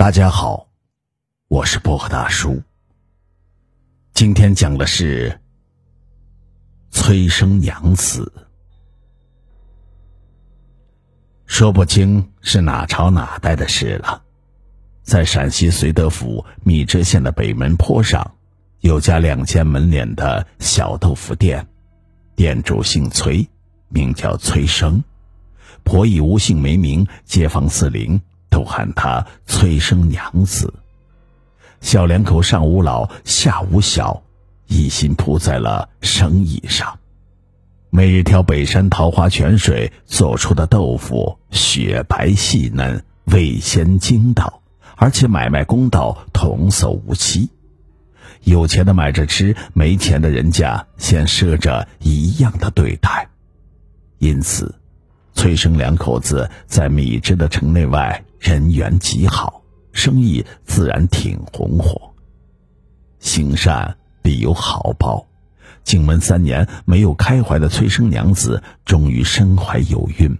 大家好，我是薄荷大叔。今天讲的是催生娘子，说不清是哪朝哪代的事了。在陕西绥德府米脂县的北门坡上，有家两间门脸的小豆腐店，店主姓崔，名叫崔生，婆以无姓为名，街坊四邻。都喊她催生娘子。小两口上无老下无小，一心扑在了生意上。每日挑北山桃花泉水做出的豆腐，雪白细嫩，味鲜筋道，而且买卖公道，童叟无欺。有钱的买着吃，没钱的人家先赊着一样的对待。因此，崔生两口子在米脂的城内外。人缘极好，生意自然挺红火。行善必有好报，进门三年没有开怀的催生娘子，终于身怀有孕。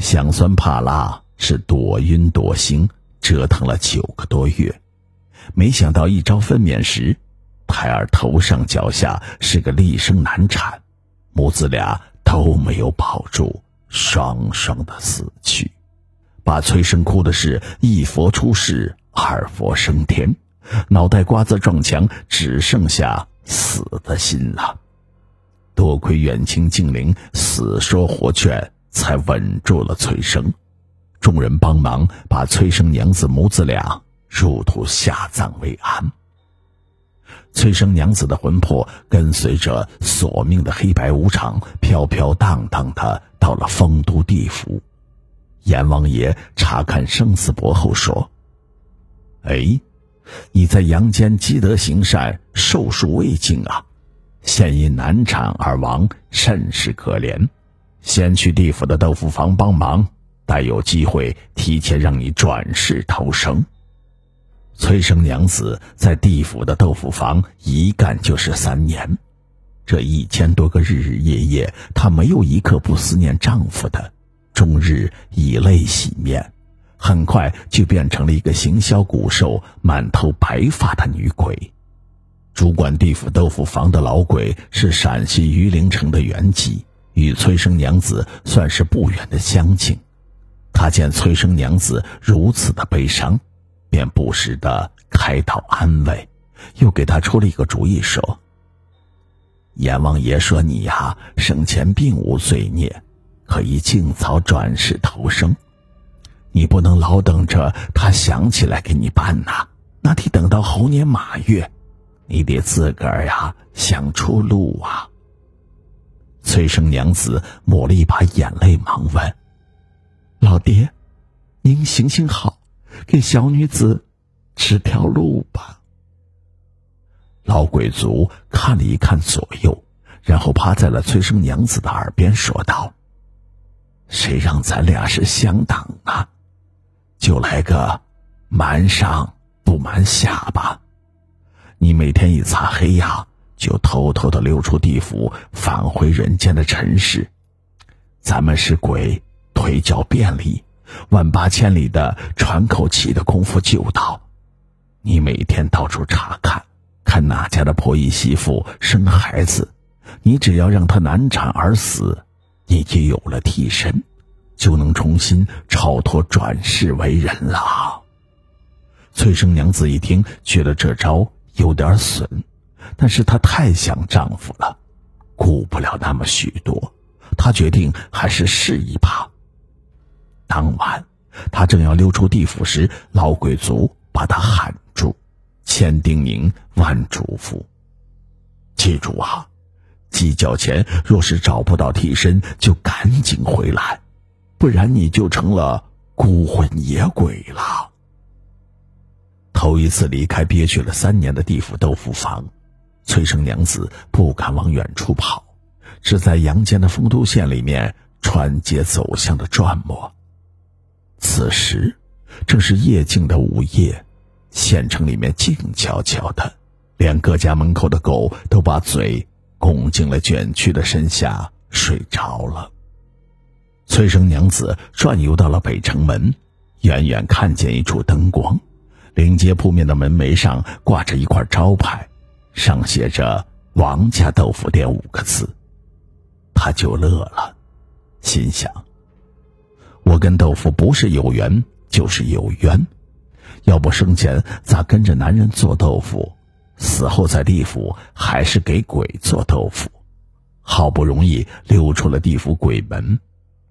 想酸怕辣，是躲晕躲行，折腾了九个多月。没想到一朝分娩时，胎儿头上脚下是个厉声难产，母子俩都没有保住，双双的死去。把崔生哭的是一佛出世，二佛升天，脑袋瓜子撞墙，只剩下死的心了。多亏远亲近邻死说活劝，才稳住了崔生。众人帮忙把崔生娘子母子俩入土下葬为安。崔生娘子的魂魄跟随着索命的黑白无常，飘飘荡荡的到了丰都地府。阎王爷查看生死簿后说：“哎，你在阳间积德行善，寿数未尽啊，现因难产而亡，甚是可怜。先去地府的豆腐房帮忙，待有机会提前让你转世投生。”崔生娘子在地府的豆腐房一干就是三年，这一千多个日日夜夜，她没有一刻不思念丈夫的。终日以泪洗面，很快就变成了一个行销骨瘦、满头白发的女鬼。主管地府豆腐房的老鬼是陕西榆林城的原籍，与崔生娘子算是不远的乡亲。他见崔生娘子如此的悲伤，便不时的开导安慰，又给他出了一个主意，说：“阎王爷说你呀，生前并无罪孽。”可以尽早转世投生，你不能老等着他想起来给你办呐，那得等到猴年马月，你得自个儿呀想出路啊。崔生娘子抹了一把眼泪，忙问：“老爹，您行行好，给小女子指条路吧。”老鬼族看了一看左右，然后趴在了崔生娘子的耳边说道。谁让咱俩是乡党啊？就来个瞒上不瞒下吧。你每天一擦黑呀，就偷偷的溜出地府，返回人间的尘世。咱们是鬼，腿脚便利，万八千里的喘口气的功夫就到。你每天到处查看，看哪家的婆姨媳妇生孩子，你只要让她难产而死。你既有了替身，就能重新超脱转世为人了。翠生娘子一听，觉得这招有点损，但是她太想丈夫了，顾不了那么许多，她决定还是试一把。当晚，她正要溜出地府时，老鬼族把她喊住，千叮咛万嘱咐：“记住啊！”鸡叫前，若是找不到替身，就赶紧回来，不然你就成了孤魂野鬼了。头一次离开憋屈了三年的地府豆腐房，崔生娘子不敢往远处跑，只在阳间的丰都县里面穿街走巷的转磨。此时正是夜静的午夜，县城里面静悄悄的，连各家门口的狗都把嘴。拱进了卷曲的身下，睡着了。崔生娘子转悠到了北城门，远远看见一处灯光，临街铺面的门楣上挂着一块招牌，上写着“王家豆腐店”五个字。他就乐了，心想：我跟豆腐不是有缘就是有冤，要不生前咋跟着男人做豆腐，死后在地府还是给鬼做豆腐？好不容易溜出了地府鬼门，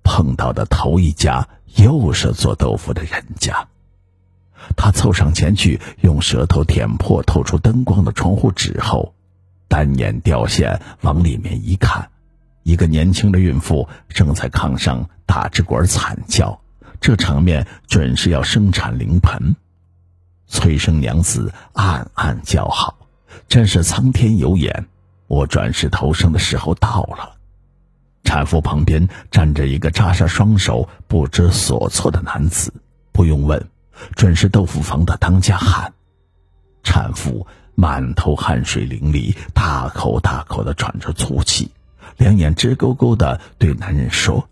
碰到的头一家又是做豆腐的人家。他凑上前去，用舌头舔破透出灯光的窗户纸后，单眼掉线往里面一看，一个年轻的孕妇正在炕上打着滚惨叫，这场面准是要生产临盆。催生娘子暗暗叫好，真是苍天有眼。我转世投生的时候到了，产妇旁边站着一个扎上双手、不知所措的男子。不用问，准是豆腐房的当家汉。产妇满头汗水淋漓，大口大口的喘着粗气，两眼直勾勾的对男人说：“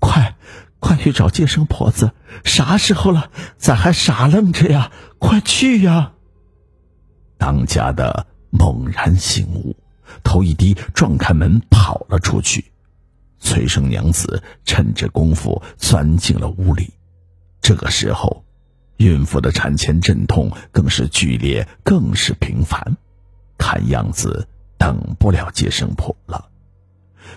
快，快去找接生婆子！啥时候了，咋还傻愣着呀？快去呀！”当家的猛然醒悟。头一低，撞开门跑了出去。崔生娘子趁着功夫钻进了屋里。这个时候，孕妇的产前阵痛更是剧烈，更是频繁。看样子等不了接生婆了。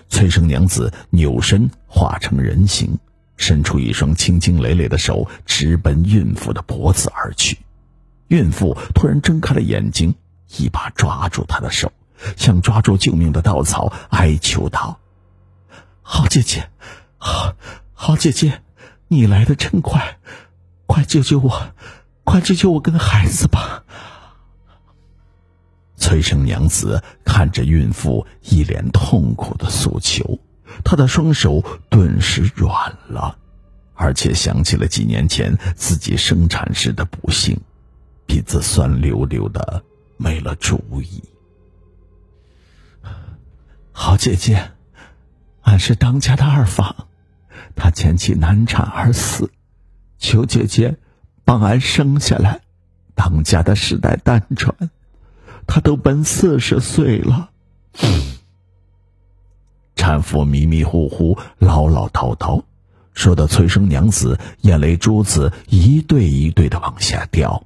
崔生娘子扭身化成人形，伸出一双青筋累累的手，直奔孕妇的脖子而去。孕妇突然睁开了眼睛，一把抓住她的手。像抓住救命的稻草，哀求道：“好姐姐，好，好姐姐，你来的真快，快救救我，快救救我跟孩子吧！”崔生娘子看着孕妇一脸痛苦的诉求，她的双手顿时软了，而且想起了几年前自己生产时的不幸，鼻子酸溜溜的，没了主意。好姐姐，俺是当家的二房，他前妻难产而死，求姐姐帮俺生下来。当家的世代单传，他都奔四十岁了。产妇迷迷糊糊、唠唠叨叨，说的催生娘子眼泪珠子一对一对的往下掉。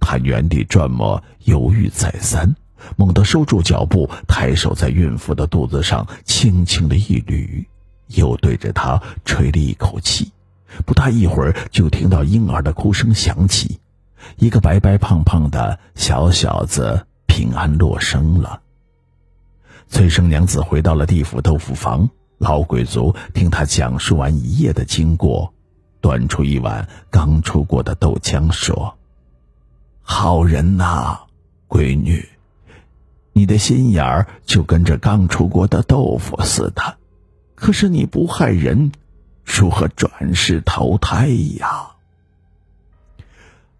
他原地转磨，犹豫再三。猛地收住脚步，抬手在孕妇的肚子上轻轻的一捋，又对着她吹了一口气。不大一会儿，就听到婴儿的哭声响起，一个白白胖胖的小小子平安落生了。崔生娘子回到了地府豆腐房，老鬼族听他讲述完一夜的经过，端出一碗刚出锅的豆浆，说：“好人呐，闺女。”你的心眼儿就跟着刚出锅的豆腐似的，可是你不害人，如何转世投胎呀？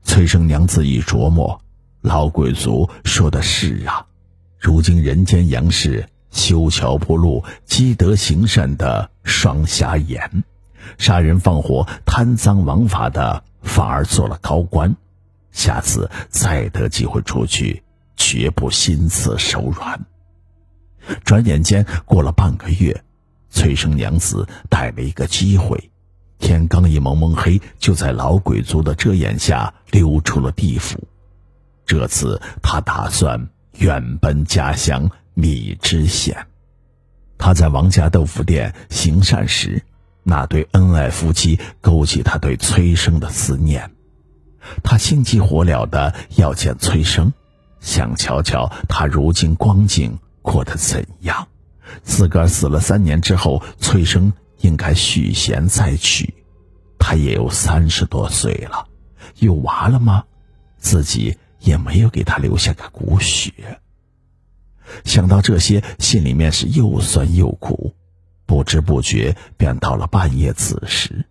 崔生娘子一琢磨，老鬼族说的是啊，如今人间阳世，修桥铺路、积德行善的双瞎眼，杀人放火、贪赃枉法的反而做了高官，下次再得机会出去。绝不心慈手软。转眼间过了半个月，崔生娘子逮了一个机会，天刚一蒙蒙黑，就在老鬼族的遮掩下溜出了地府。这次他打算远奔家乡米脂县。他在王家豆腐店行善时，那对恩爱夫妻勾起他对崔生的思念，他心急火燎的要见崔生。想瞧瞧他如今光景过得怎样？自个儿死了三年之后，崔生应该续弦再娶。他也有三十多岁了，有娃了吗？自己也没有给他留下个骨血。想到这些，心里面是又酸又苦。不知不觉便到了半夜子时，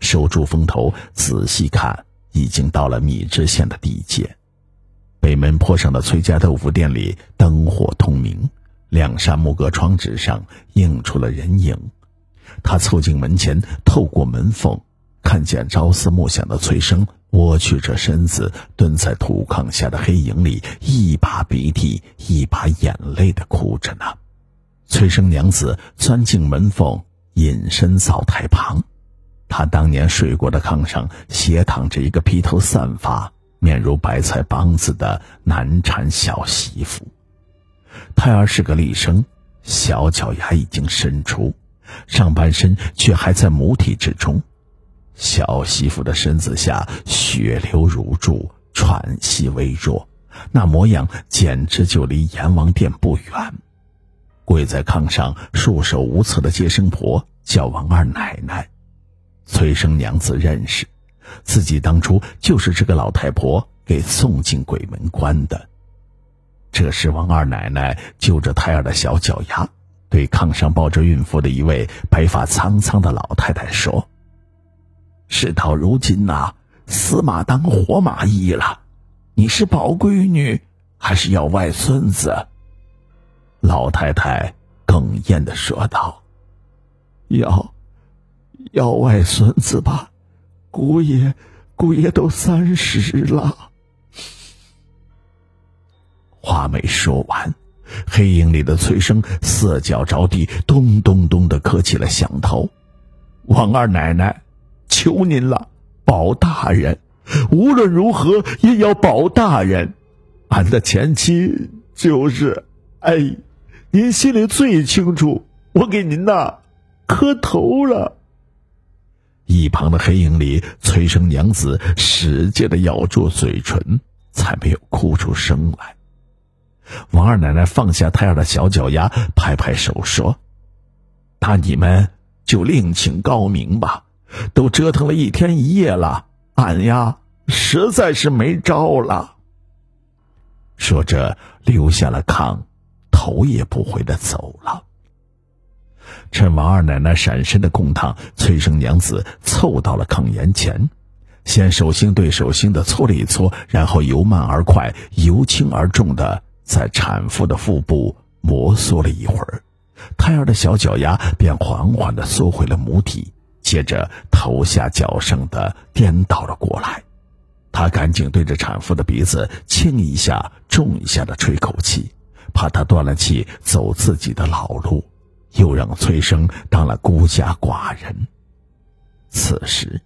守住风头，仔细看，已经到了米脂县的地界。北门坡上的崔家豆腐店里灯火通明，两扇木格窗纸上映出了人影。他凑近门前，透过门缝看见朝思暮想的崔生窝曲着身子蹲在土炕下的黑影里，一把鼻涕一把眼泪的哭着呢。崔生娘子钻进门缝，隐身灶台旁。她当年睡过的炕上，斜躺着一个披头散发、面如白菜帮子的难产小媳妇。胎儿是个厉生，小脚丫已经伸出，上半身却还在母体之中。小媳妇的身子下血流如注，喘息微弱，那模样简直就离阎王殿不远。跪在炕上束手无策的接生婆叫王二奶奶，崔生娘子认识，自己当初就是这个老太婆给送进鬼门关的。这时，王二奶奶揪着胎儿的小脚丫，对炕上抱着孕妇的一位白发苍苍的老太太说。事到如今呐，死马当活马医了。你是保闺女，还是要外孙子？老太太哽咽的说道：“要，要外孙子吧。姑爷，姑爷都三十了。”话没说完，黑影里的崔生四脚着地，咚咚咚的磕起了响头。王二奶奶。求您了，保大人，无论如何也要保大人。俺的前妻就是，哎，您心里最清楚。我给您呐，磕头了。一旁的黑影里，催生娘子使劲的咬住嘴唇，才没有哭出声来。王二奶奶放下胎儿的小脚丫，拍拍手说：“那你们就另请高明吧。”都折腾了一天一夜了，俺呀实在是没招了。说着，留下了炕，头也不回的走了。趁王二奶奶闪身的空档，崔生娘子凑到了炕沿前，先手心对手心的搓了一搓，然后由慢而快、由轻而重的在产妇的腹部摩挲了一会儿，胎儿的小脚丫便缓缓的缩回了母体。接着头下脚上的颠倒了过来，他赶紧对着产妇的鼻子轻一下、重一下的吹口气，怕她断了气走自己的老路，又让崔生当了孤家寡人。此时，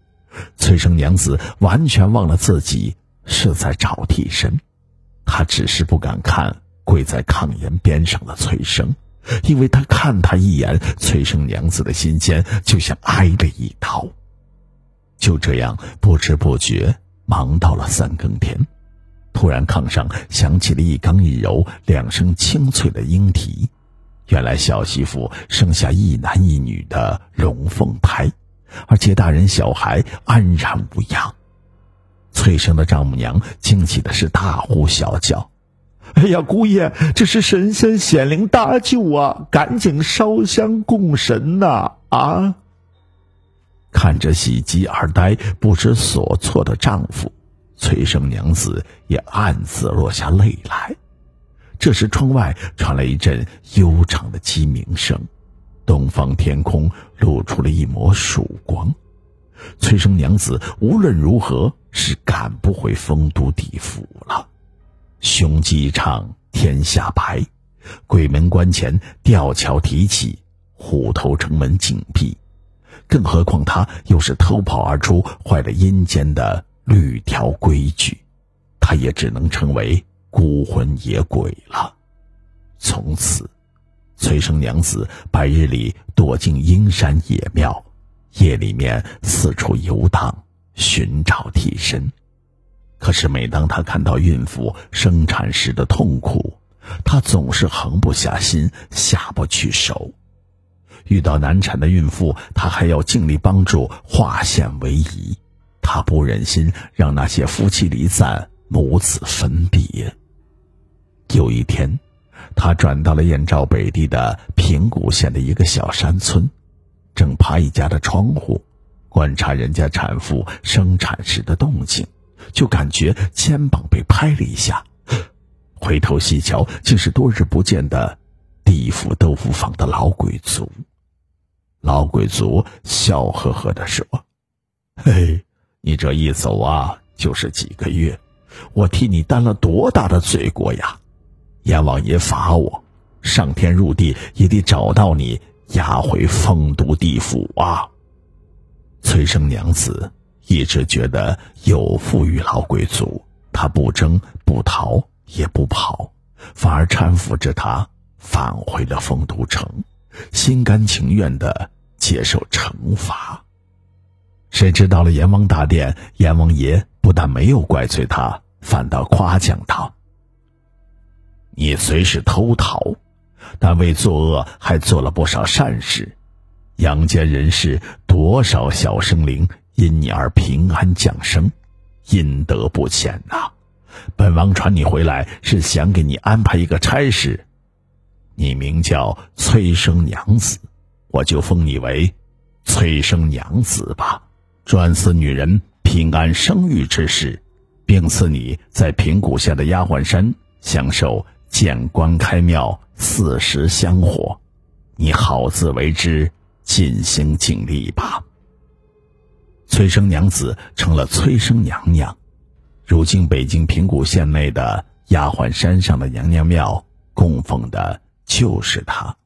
崔生娘子完全忘了自己是在找替身，她只是不敢看跪在炕沿边上的崔生。因为他看他一眼，崔生娘子的心间就像挨了一刀。就这样不知不觉忙到了三更天，突然炕上响起了一刚一柔两声清脆的莺啼，原来小媳妇生下一男一女的龙凤胎，而接大人小孩安然无恙。翠生的丈母娘惊奇的是大呼小叫。哎呀，姑爷，这是神仙显灵搭救啊！赶紧烧香供神呐！啊！看着喜极而呆、不知所措的丈夫，崔生娘子也暗自落下泪来。这时，窗外传来一阵悠长的鸡鸣声，东方天空露出了一抹曙光。崔生娘子无论如何是赶不回丰都地府了。雄鸡一唱，天下白。鬼门关前，吊桥提起，虎头城门紧闭。更何况他又是偷跑而出，坏了阴间的律条规矩，他也只能成为孤魂野鬼了。从此，崔生娘子白日里躲进阴山野庙，夜里面四处游荡，寻找替身。可是，每当她看到孕妇生产时的痛苦，她总是横不下心，下不去手。遇到难产的孕妇，她还要尽力帮助化险为夷。她不忍心让那些夫妻离散、母子分别。有一天，他转到了燕赵北地的平谷县的一个小山村，正爬一家的窗户，观察人家产妇生产时的动静。就感觉肩膀被拍了一下，回头细瞧，竟是多日不见的地府豆腐坊的老鬼族。老鬼族笑呵呵的说：“嘿，你这一走啊，就是几个月，我替你担了多大的罪过呀！阎王爷罚我，上天入地也得找到你，押回丰都地府啊！崔生娘子一直觉得有负于老贵族，她不争不逃也不跑，反而搀扶着他返回了丰都城，心甘情愿的接受惩罚。谁知到了阎王大殿，阎王爷不但没有怪罪他，反倒夸奖他：“你虽是偷桃，但为作恶还做了不少善事。”阳间人世多少小生灵因你而平安降生，阴德不浅呐！本王传你回来是想给你安排一个差事，你名叫崔生娘子，我就封你为崔生娘子吧，专司女人平安生育之事，并赐你在平谷下的丫鬟山享受见官开庙、四时香火，你好自为之。尽心尽力吧。催生娘子成了催生娘娘，如今北京平谷县内的丫鬟山上的娘娘庙供奉的就是她。